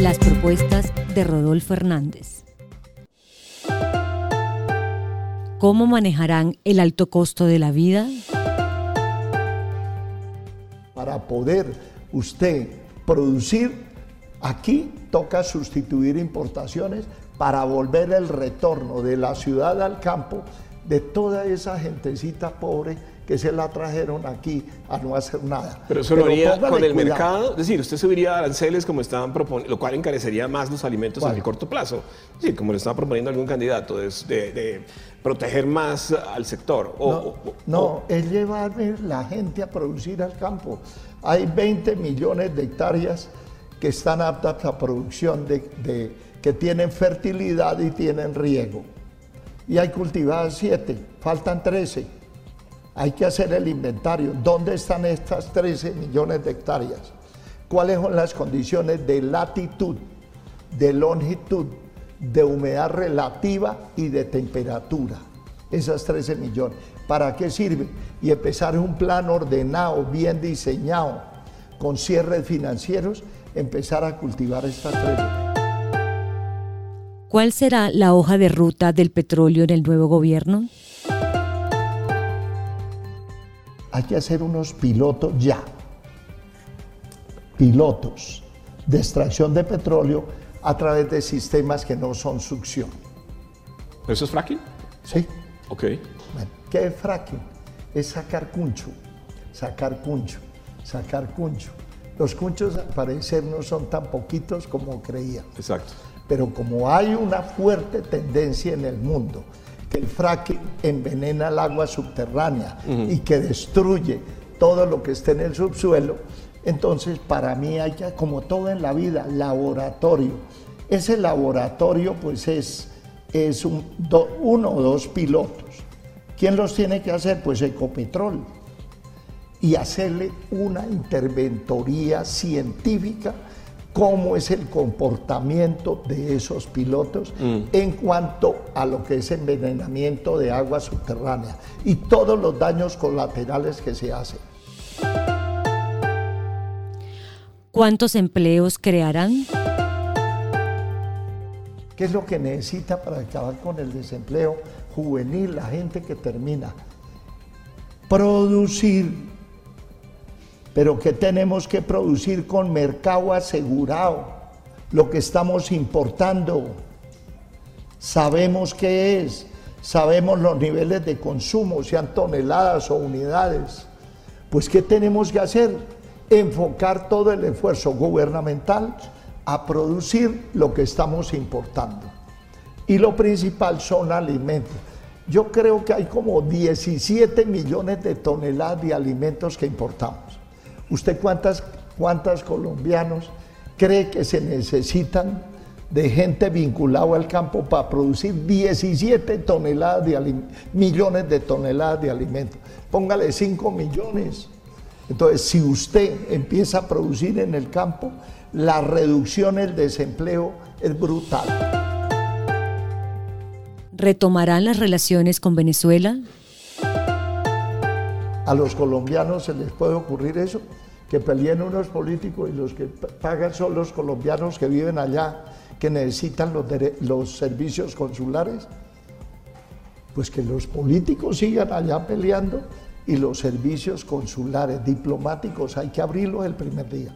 Las propuestas de Rodolfo Hernández. ¿Cómo manejarán el alto costo de la vida? Para poder usted producir, aquí toca sustituir importaciones para volver el retorno de la ciudad al campo de toda esa gentecita pobre que se la trajeron aquí a no hacer nada. Pero eso lo haría con el mercado, es decir, usted subiría aranceles como estaban proponiendo, lo cual encarecería más los alimentos en el corto plazo, es decir, como le estaba proponiendo algún candidato, de, de, proteger más al sector. no, es llevarme la gente a producir al campo. Hay 20 millones de hectáreas que están aptas a producción, de, que tienen fertilidad y tienen riego. Y hay cultivadas 7, faltan 13 hay que hacer el inventario. ¿Dónde están estas 13 millones de hectáreas? ¿Cuáles son las condiciones de latitud, de longitud, de humedad relativa y de temperatura? Esas 13 millones. ¿Para qué sirve? Y empezar un plan ordenado, bien diseñado, con cierres financieros, empezar a cultivar estas 13. ¿Cuál será la hoja de ruta del petróleo en el nuevo gobierno? Hay que hacer unos pilotos ya, pilotos de extracción de petróleo a través de sistemas que no son succión. ¿Eso es fracking? Sí. Ok. ¿Qué es fracking? Es sacar cuncho, sacar cuncho, sacar cuncho. Los cunchos al parecer no son tan poquitos como creían. Exacto. Pero como hay una fuerte tendencia en el mundo que el fracking envenena el agua subterránea y que destruye todo lo que esté en el subsuelo, entonces para mí hay que, como todo en la vida, laboratorio. Ese laboratorio pues es, es un, uno o dos pilotos. ¿Quién los tiene que hacer? Pues Ecopetrol. Y hacerle una interventoría científica cómo es el comportamiento de esos pilotos mm. en cuanto a lo que es envenenamiento de agua subterránea y todos los daños colaterales que se hacen. ¿Cuántos empleos crearán? ¿Qué es lo que necesita para acabar con el desempleo juvenil, la gente que termina? Producir pero que tenemos que producir con mercado asegurado, lo que estamos importando. Sabemos qué es, sabemos los niveles de consumo, sean toneladas o unidades. Pues ¿qué tenemos que hacer? Enfocar todo el esfuerzo gubernamental a producir lo que estamos importando. Y lo principal son alimentos. Yo creo que hay como 17 millones de toneladas de alimentos que importamos. ¿Usted cuántas, cuántas colombianos cree que se necesitan de gente vinculada al campo para producir 17 toneladas de millones de toneladas de alimentos? Póngale 5 millones. Entonces, si usted empieza a producir en el campo, la reducción del desempleo es brutal. ¿Retomarán las relaciones con Venezuela? A los colombianos se les puede ocurrir eso, que peleen unos políticos y los que pagan son los colombianos que viven allá, que necesitan los, los servicios consulares. Pues que los políticos sigan allá peleando y los servicios consulares, diplomáticos, hay que abrirlos el primer día.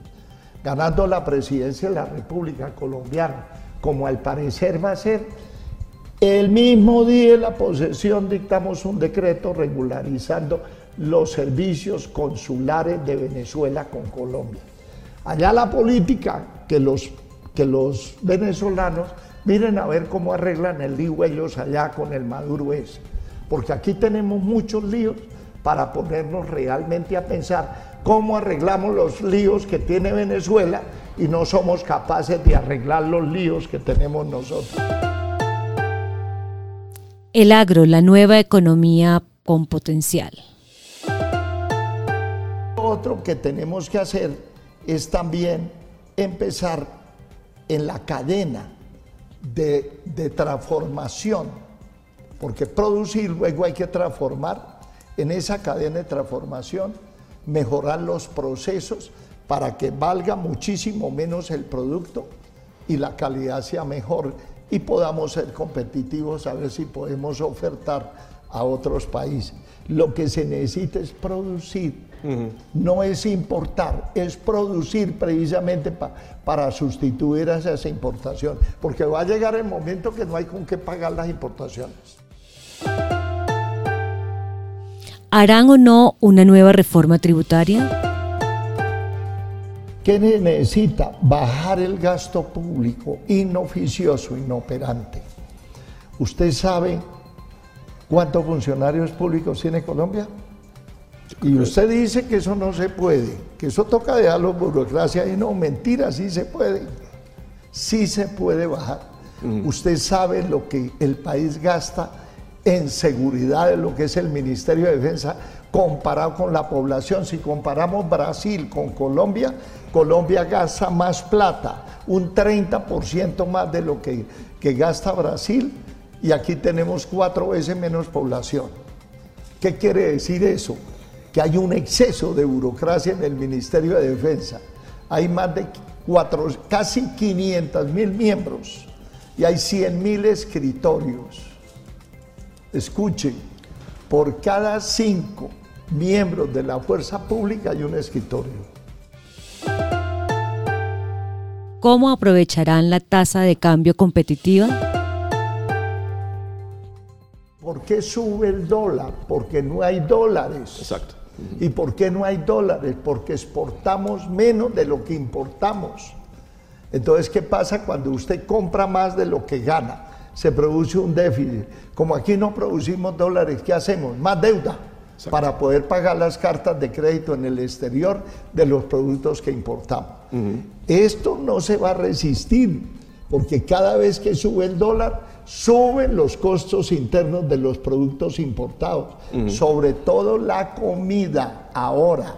Ganando la presidencia de la República Colombiana, como al parecer va a ser, el mismo día de la posesión dictamos un decreto regularizando los servicios consulares de Venezuela con Colombia. Allá la política, que los, que los venezolanos miren a ver cómo arreglan el lío ellos allá con el Maduro ese. Porque aquí tenemos muchos líos para ponernos realmente a pensar cómo arreglamos los líos que tiene Venezuela y no somos capaces de arreglar los líos que tenemos nosotros. El agro, la nueva economía con potencial otro que tenemos que hacer es también empezar en la cadena de, transformación, porque producir luego hay que transformar, en esa cadena de transformación mejorar los procesos para que valga muchísimo menos el producto y la calidad sea mejor y podamos ser competitivos a ver si podemos ofertar a otros países. Lo que se necesita es producir, no es importar, es producir precisamente para sustituir a esa importación, porque va a llegar el momento que no hay con qué pagar las importaciones. ¿Harán o no una nueva reforma tributaria? ¿Qué necesita? Bajar el gasto público inoficioso, inoperante. ¿Usted sabe cuántos funcionarios públicos tiene Colombia? Y usted dice que eso no se puede, que eso toca de la burocracia y no, mentira, sí se puede. Sí se puede bajar. Usted sabe lo que el país gasta en seguridad de lo que es el Ministerio de Defensa comparado con la población. Si comparamos Brasil con Colombia, Colombia gasta más plata, un 30% más de lo que, que gasta Brasil, y aquí tenemos cuatro veces menos población. ¿Qué quiere decir eso? Que hay un exceso de burocracia en el Ministerio de Defensa. Hay más de cuatro, casi 500 mil miembros y hay 100 mil escritorios. Escuchen, por cada cinco miembros de la fuerza pública hay un escritorio. ¿Cómo aprovecharán la tasa de cambio competitiva? ¿Por qué sube el dólar? Porque no hay dólares. Exacto. ¿Y por qué no hay dólares? Porque exportamos menos de lo que importamos. Entonces, ¿qué pasa cuando usted compra más de lo que gana? Se produce un déficit. Como aquí no producimos dólares, ¿qué hacemos? Más deuda para poder pagar las cartas de crédito en el exterior de los productos que importamos. Esto no se va a resistir, porque cada vez que sube el dólar, suben los costos internos de los productos importados, sobre todo la comida ahora.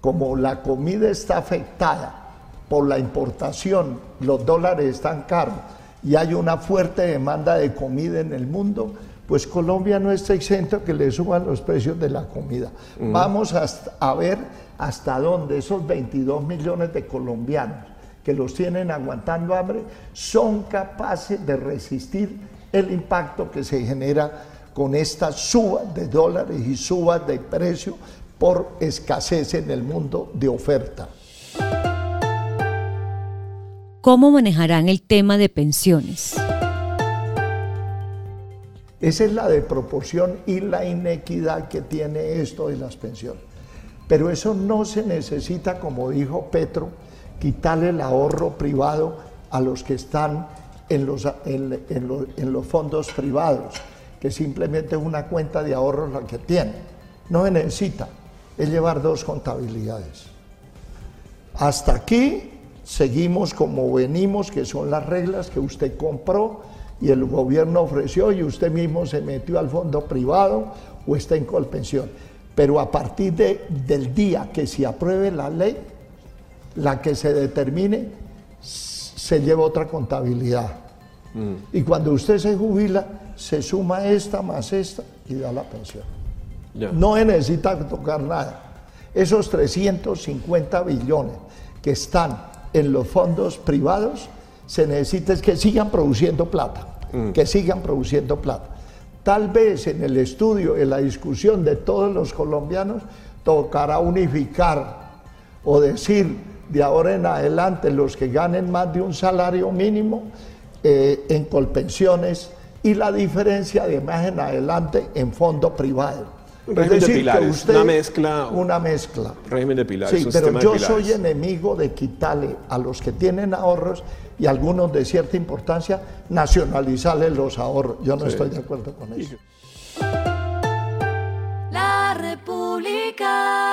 Como la comida está afectada por la importación, los dólares están caros y hay una fuerte demanda de comida en el mundo, pues Colombia no está exento que le suban los precios de la comida. Vamos a ver hasta dónde esos 22 millones de colombianos que los tienen aguantando hambre son capaces de resistir el impacto que se genera con esta suba de dólares y suba de precio por escasez en el mundo de oferta. ¿Cómo manejarán el tema de pensiones? Esa es la de proporción y la inequidad que tiene esto de las pensiones. Pero eso no se necesita, como dijo Petro, quitarle el ahorro privado a los que están en los, en, fondos privados, que simplemente es una cuenta de ahorros la que tienen. No necesita, es llevar dos contabilidades. Hasta aquí seguimos como venimos, que son las reglas que usted compró y el gobierno ofreció y usted mismo se metió al fondo privado o está en colpensión. Pero a partir de, del día que se apruebe la ley, la que se determine, se lleva otra contabilidad. Mm. Y cuando usted se jubila, se suma esta más esta y da la pensión. No necesita tocar nada. Esos 350 billones que están en los fondos privados, se necesita es que sigan produciendo plata. Mm. que sigan produciendo plata. Tal vez en el estudio, en la discusión de todos los colombianos, tocará unificar o decir de ahora en adelante los que ganen más de un salario mínimo eh, en colpensiones y la diferencia de más en adelante en fondo privado. es decir, que usted, una mezcla. Una mezcla. Régimen de pilares. Sí, pero yo soy enemigo de quitarle a los que tienen ahorros y algunos de cierta importancia, nacionalizarle los ahorros. Yo no estoy de acuerdo con eso. La República.